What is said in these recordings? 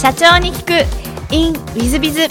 社長に聞く。In ウィズビズ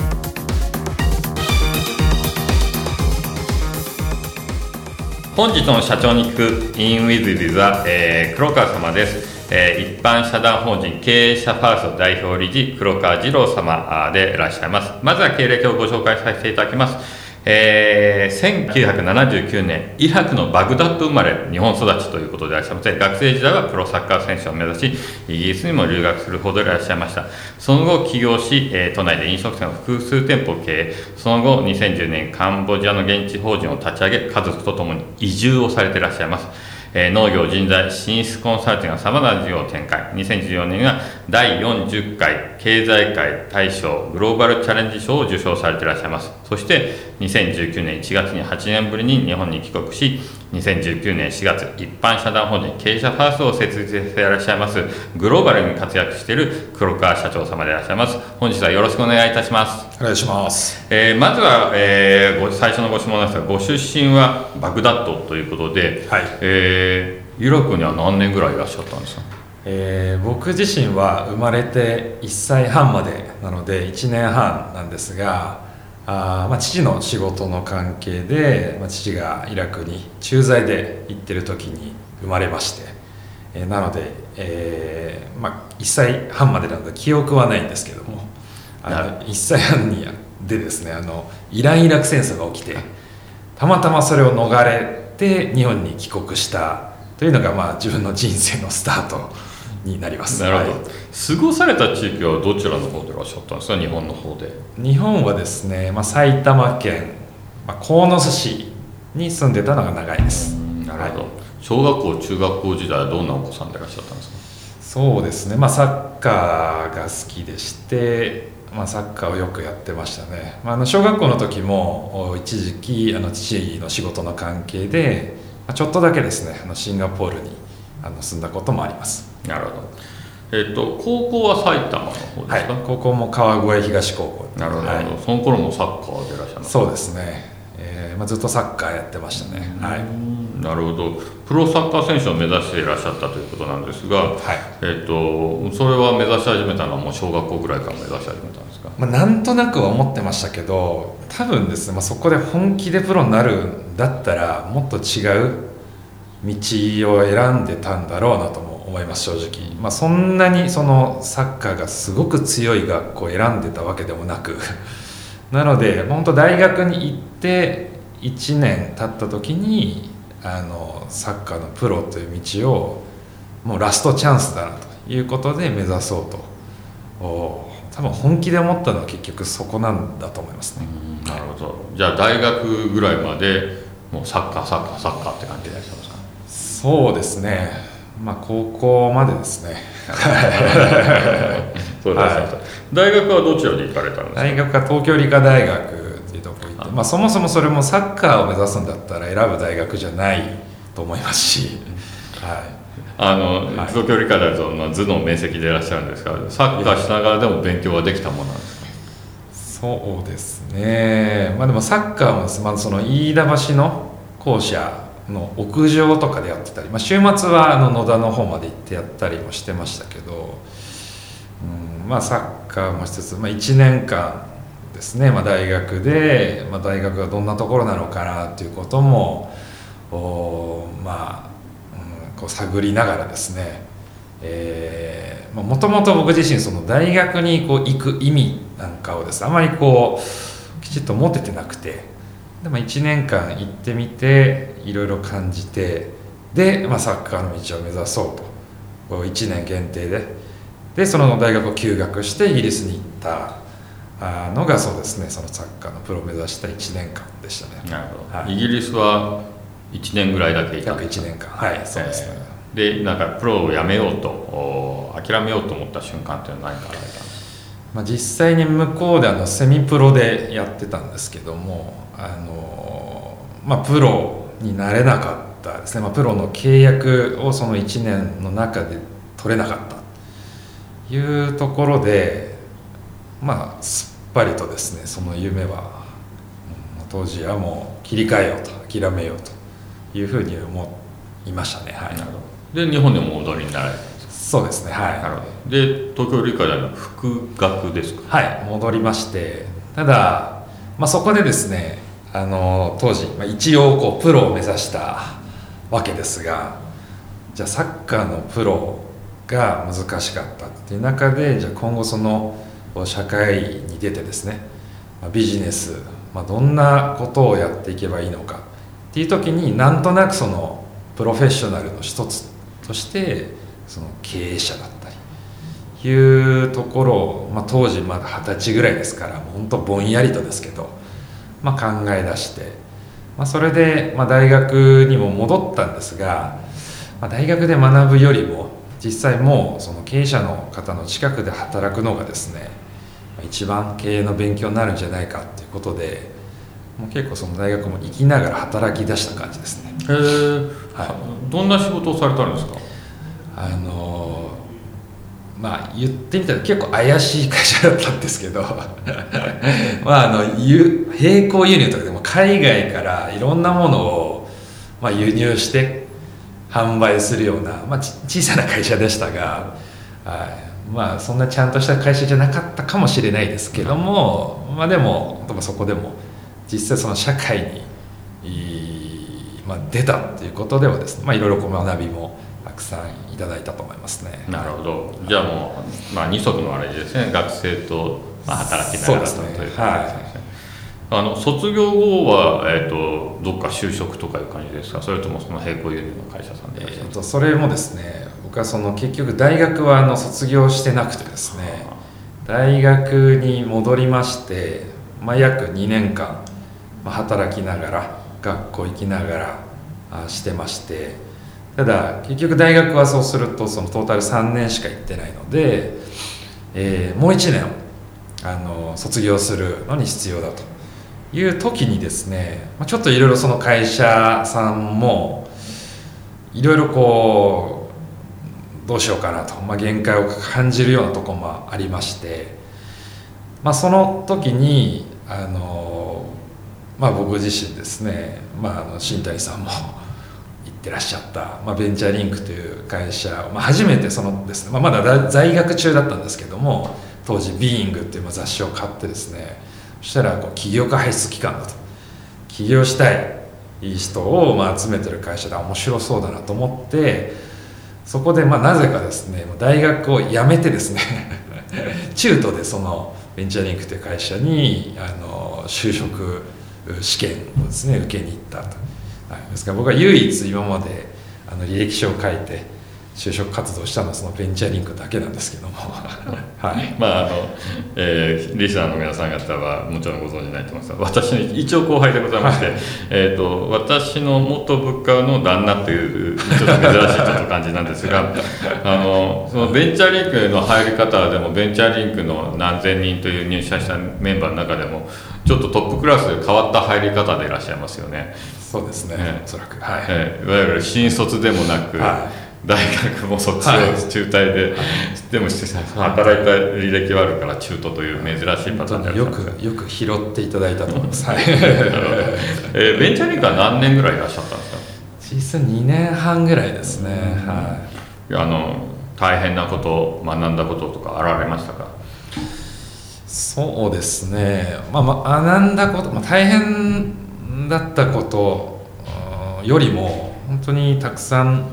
本日の社長に聞く。In ウィズビズは、えー、黒川様です、えー一般社団法人経営者ファースト代表理事黒川次郎様でいらっしゃいます。まずは経歴をご紹介させていただきます。えー1979年、イラクのバグダッド生まれ、日本育ちということでいらっしゃいまして、学生時代はプロサッカー選手を目指し、イギリスにも留学するほどいらっしゃいました。その後、起業し、えー都内で飲食店を複数店舗経営、その後、2010年、カンボジアの現地法人を立ち上げ、家族と共に移住をされていらっしゃいます。えー農業、人材、進出コンサルティングのさまざまな事業を展開。2014年には第40回経済界大賞グローバルチャレンジ賞を受賞されていらっしゃいます。そして2019年1月に8年ぶりに日本に帰国し、2019年4月、一般社団法人経営者ファーストを設立していらっしゃいます、グローバルに活躍している黒川社長様でいらっしゃいます。本日はよろしくお願いいたします。お願いします。えーまずは、えーご最初のご質問ですが、ご出身はバグダッドということで、はいえーイラクには何年ぐらいいらっしゃったんですか？えー僕自身は生まれて1歳半までなので1年半なんですがあー、まあ、父の仕事の関係で、まあ、父がイラクに駐在で行ってる時に生まれまして、えーなので、えーまあ、1歳半までなので記憶はないんですけどもあなの1歳半にでですねあのイラン・イラク戦争が起きてたまたまそれを逃れて日本に帰国したというのが、まあ、自分の人生のスタートになります。なるほど、はい。過ごされた地域はどちらの方でいらっしゃったんですか？日本の方で。日本はですね、まあ、埼玉県、まあ、鴻巣市に住んでたのが長いです。なるほど、はい。小学校中学校時代はどんなお子さんでいらっしゃったんですか？そうですね、まあ、サッカーが好きでして、まあ、サッカーをよくやってましたね、まあ、あの小学校の時もお一時期あの父の仕事の関係で、まあ、ちょっとだけですねあのシンガポールにあの住んだこともありますなるほど。えっ、と高校は埼玉の方ですか、はい。高校も川越東高校。なるほど、はい。その頃もサッカーでいらっしゃいますそうですね、えーまあ、ずっとサッカーやってましたね、はい。なるほど。プロサッカー選手を目指していらっしゃったということなんですが、はい。えっとそれは目指し始めたのはもう小学校ぐらいから目指し始めたんですか？まあ、なんとなくは思ってましたけど多分ですね、まあ、そこで本気でプロになるんだったらもっと違う道を選んでたんだろうなとも思います正直、まあ、そんなにそのサッカーがすごく強い学校を選んでたわけでもなく なので本当大学に行って1年経った時にあのサッカーのプロという道をもうラストチャンスだなということで目指そうと。お多分本気で思ったのは結局そこなんだと思いますね、なるほど。じゃあ大学ぐらいまでもうサッカーサッカーサッカーって感じでそうですねまあ高校までですね。そうです、は大学はどちらで行かれたんですか？大学は東京理科大学っていうとこ行ってまあそもそもそれもサッカーを目指すんだったら選ぶ大学じゃないと思いますし、はい。あの、はい。東京理科大学の頭脳明晰でいらっしゃるんですがサッカーしながらでも勉強はできたものなんですか？そうですね。まあでもサッカーもまあ、その飯田橋の校舎の屋上とかでやってたり、まあ、週末はあの野田の方まで行ってやったりもしてましたけど、うん、まあサッカーもしつつ、まあ、1年間ですね、まあ、大学で、まあ、大学がどんなところなのかなっていうこともおまあ、うん、こう探りながらですねもともと僕自身その大学にこう行く意味なんかをですあまりこうきちっと持ててなくてで、まあ、1年間行ってみていろいろ感じてで、まあ、サッカーの道を目指そうと。こう1年限定で。でその大学を休学してイギリスに行ったあのがそうですね。そのサッカーのプロを目指した1年間でしたね。なるほど、はい。イギリスは1年ぐらいだけいたん約ですか？1年間。はいそうですね、えーでなんかプロを辞めようとお諦めようと思った瞬間っていうのは何かあんですまあ、実際に向こうであのセミプロでやってたんですけどもあの、まあ、プロになれなかったですね、まあ、プロの契約をその1年の中で取れなかった。というところでまあすっぱりとですねその夢はうん当時はもう切り替えようと諦めようというふうに思いましたね。はい。なるほど。で日本でもお戻りになられたんですそうですね。はい。なるほど。で東京理科大の副学ですか？はい。戻りましてただ、まあ、そこでですねあの当時、まあ、一応こうプロを目指したわけですがじゃあサッカーのプロが難しかったっていう中でじゃあ今後その社会に出てですねまあビジネス、まあ、どんなことをやっていけばいいのかっていう時になんとなくそのプロフェッショナルの一つとしてその経営者だったりいうところを、まあ、当時まだ二十歳ぐらいですからもう本当ぼんやりとですけど、まあ、考え出して、まあ、それで、まあ、大学にも戻ったんですが、まあ、大学で学ぶよりも実際もうその経営者の方の近くで働くのがですねまあ一番経営の勉強になるんじゃないかっていうことでもう結構その大学も行きながら働き出した感じですね。へえ、はどんな仕事をされたんですか？あのまあ言ってみたら結構怪しい会社だったんですけど。まああの並行輸入とかでも海外からいろんなものを、まあ、輸入して販売するような、まあ、ち小さな会社でしたが、はい、まあそんなちゃんとした会社じゃなかったかもしれないですけども、まあでもそこでも実際その社会にまあ、出たっていうことではですね、まあ、いろいろこう学びもたくさんいただいたと思いますね。なるほど。じゃあもう、まあ、二足のあれですね。学生と、まあ、働きながらとそうですね。とい。あの卒業後は、えー、とどっか就職とかいう感じですか？それともその並行輸入の会社さんでえーとそれもですね僕はその結局大学はあの卒業してなくてですね。大学に戻りまして、まあ、約2年間、まあ、働きながら学校行きながらあしてましてただ結局大学はそうするとそのトータル3年しか行ってないので、えーもう1年あの卒業するのに必要だという時にですね、ちょっといろいろその会社さんもいろいろこうどうしようかなと、まあ、限界を感じるようなとこもありまして、まあ、その時にあの、まあ、僕自身ですね、まあ、あの新谷さんもてらっしゃった、まあ、ベンチャーリンクという会社、まあ、初めてそのですね、まあ、まだだ在学中だったんですけども当時「ビーイングっていう雑誌を買ってですねそしたらこう起業家輩出機関だと。起業したいいい人をまあ集めてる会社で面白そうだなと思ってそこでまあなぜかですね大学を辞めてですね 中途でそのベンチャーリンクという会社にあの就職試験をですね受けに行ったと、はい、ですから僕は唯一今まであの履歴書を書いて就職活動したのはそのベンチャーリンクだけなんですけども。はい。まああの、えーリスナーの皆さん方はもちろんご存知ないと思います。が私の一応後輩でございまして、えー、と私の元部下の旦那というちょっと珍しいちょっと感じなんですが あのそのベンチャーリンクの入り方でもベンチャーリンクの何千人という入社したメンバーの中でもちょっとトップクラスで変わった入り方でいらっしゃいますよね。そうですね、ねおそらく。はい、えーいわゆる新卒でもなく、は大学も卒業、はい中退で、でもして働いた履歴はあるから中途という珍しいパターンであるよくよく拾っていただいたと思います、はい、えー ベンチャーリンクは何年ぐらいいらっしゃったんですか？実際2年半ぐらいですね、はい。あの大変なこと学んだこととかあられましたか？そうですね、まあ、まあ学んだこと、まあ、大変だったことうんよりも本当にたくさん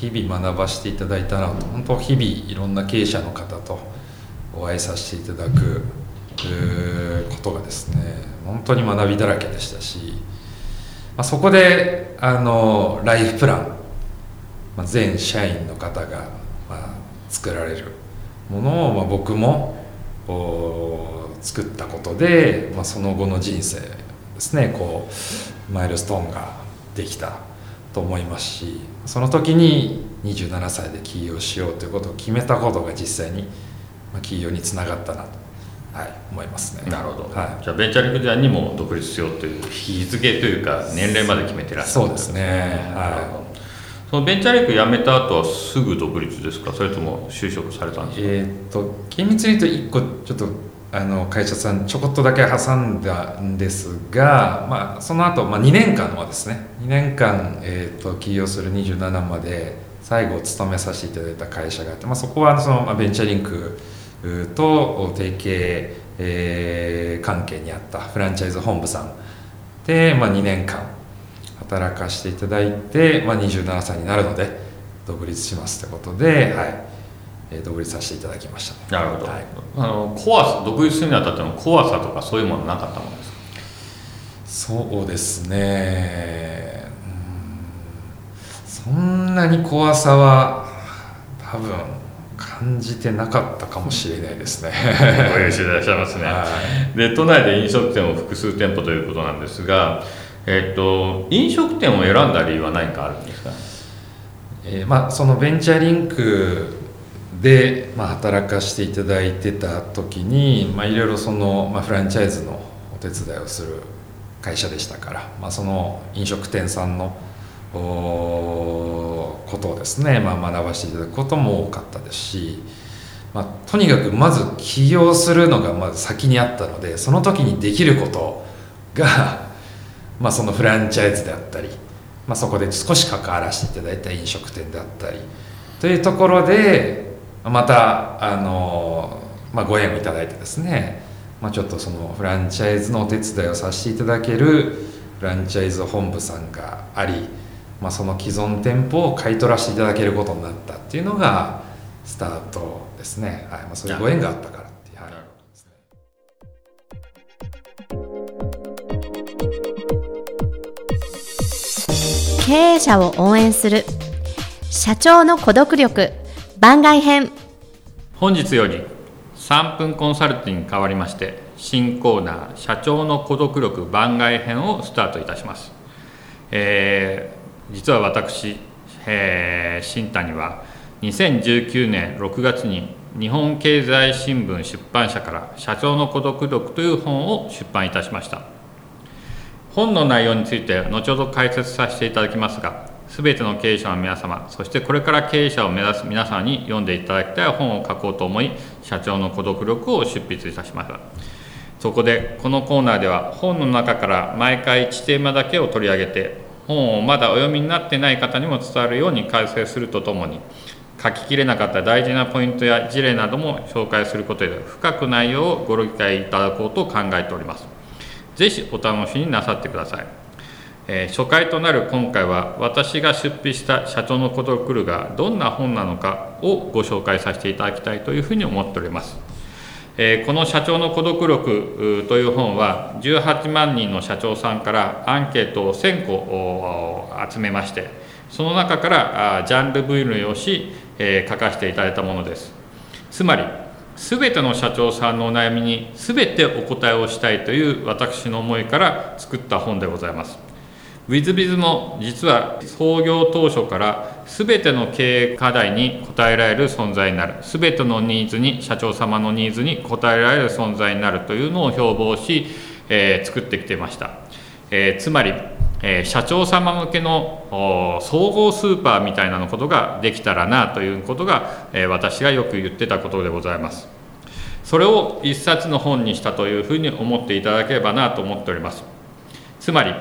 日々学ばせていただいたなと。本当日々いろんな経営者の方とお会いさせていただくことがですね本当に学びだらけでしたし、まあ、そこであのライフプラン、まあ、全社員の方が、まあ、作られるものを、まあ、僕も作ったことで、まあ、その後の人生ですねこうマイルストーンができた。と思いますしその時に27歳で起業しようということを決めたことが実際に、まあ、起業につながったなと、はい、思いますね。なるほど、はじゃあベンチャーリンク時代にも独立しようという日付というか年齢まで決めてらっい、しゃる。そうですね、はど。そのベンチャーリンク辞めた後はすぐ独立ですか？それとも就職されたんい、ですか、えーっと厳密に言うと1個ちょっとあの会社さんちょこっとだけ挟んだんですが、まあ、その後、まあ2年間はですね2年間、えーっと起業する27まで最後勤めさせていただいた会社があって、まあ、そこはそのまあベンチャーリンクと提携、えー関係にあったフランチャイズ本部さんで、まあ、2年間働かせていただいて、まあ、27歳になるので独立しますってことで、はい。えー独立させていただきました、なるほど、はい。あの怖さ独立するにあたっての怖さとかそういうものなかったものですか？そうですね。うん。そんなに怖さは多分感じてなかったかもしれないですね。ご優秀でいらっしゃいますね、はで都内で飲食店を複数店舗ということなんですが、えっと飲食店を選んだ理由は何かあるんですか？えーまあ、そのベンチャーリンクで、まあ、働かせていただいてた時に、まあ、いろいろその、まあ、フランチャイズのお手伝いをする会社でしたから、まあ、その飲食店さんのことをですね、まあ、学ばせていただくことも多かったですし、まあ、とにかくまず起業するのがまず先にあったのでその時にできることが、まあ、そのフランチャイズであったりまあ、そこで少し関わらせていただいた飲食店であったりというところでまたあの、まあ、ご縁をいただいてですね、まあ、ちょっとそのフランチャイズのお手伝いをさせていただけるフランチャイズ本部さんがあり、まあ、その既存店舗を買い取らせていただけることになったっていうのがスタートですね、はい。まあ、そういうご縁があったからっていう、はい。経営者を応援する社長の孤独力。番外編。本日より3分コンサルティング変わりまして新コーナー「社長の孤独力番外編」をスタートいたします、えー実は私、えー新谷は2019年6月に日本経済新聞出版社から「社長の孤独力」という本を出版いたしました。本の内容について後ほど解説させていただきますが全ての経営者の皆様そしてこれから経営者を目指す皆様に読んでいただきたい本を書こうと思い社長の孤独力を出筆いたしましたそこでこのコーナーでは本の中から毎回1テーマだけを取り上げて本をまだお読みになってない方にも伝わるように解説するとともに書ききれなかった大事なポイントや事例なども紹介することで深く内容をご理解いただこうと考えておりますぜひお楽しみになさってください。えー初回となる今回は私が出費した社長の孤独力がどんな本なのかをご紹介させていただきたいというふうに思っております。えーこの社長の孤独力という本は18万人の社長さんからアンケートを1000個おー集めましてその中からあジャンル分類をし、えー書かせていただいたものです。つまり全ての社長さんのお悩みに全てお答えをしたいという私の思いから作った本でございます。ウィズビズも実は創業当初から全ての経営課題に応えられる存在になる。全てのニーズに社長様のニーズに応えられる存在になるというのを標榜し、えー作ってきてました、えーつまり、えー社長様向けの総合スーパーみたいなのことができたらなということが、えー私がよく言ってたことでございます。それを一冊の本にしたというふうに思っていただければなと思っております。つまり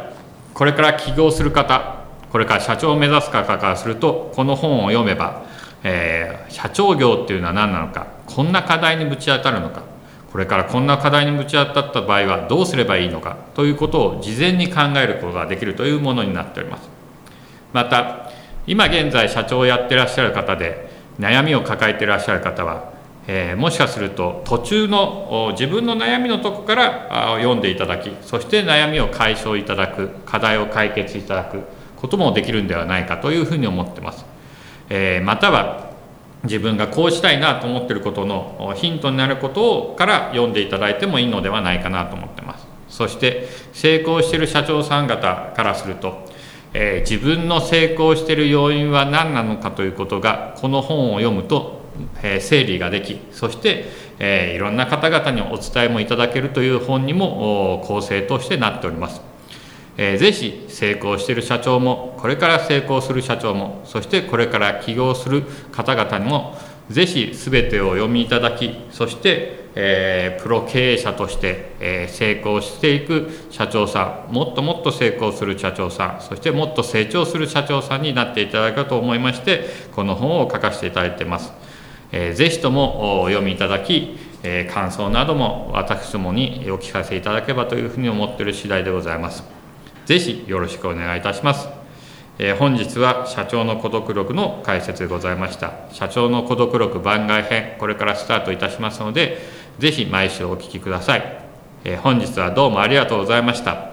これから起業する方これから社長を目指す方からするとこの本を読めば、えー社長業っていうのは何なのかこんな課題にぶち当たるのかこれからこんな課題にぶち当たった場合はどうすればいいのかということを事前に考えることができるというものになっております。また今現在社長をやってらっしゃる方で悩みを抱えていらっしゃる方は、えーもしかすると途中の自分の悩みのとこから読んでいただきそして悩みを解消いただく課題を解決いただくこともできるんではないかというふうに思ってます、えーまたは自分がこうしたいなと思ってることのヒントになることから読んでいただいてもいいのではないかなと思ってます。そして成功している社長さん方からするとえー自分の成功している要因は何なのかということがこの本を読むと、え整理ができそして、えいろんな方々にお伝えもいただけるという本にも構成としてなっております。えーぜひ成功している社長もこれから成功する社長もそしてこれから起業する方々にも、ぜひ全てを読みいただきそしてえー、プロ経営者として、えー、成功していく社長さんもっともっと成功する社長さんそしてもっと成長する社長さんになっていただけると思いましてこの本を書かせていただいてます、えー、ぜひともお読みいただき、え感想なども私どもにお聞かせいただければというふうに思っている次第でございます。ぜひよろしくお願いいたします。えー、本日は社長の孤独録の解説でございました。社長の孤独録番外編これからスタートいたしますのでぜひ毎週お聞きください、えー、本日はどうもありがとうございました。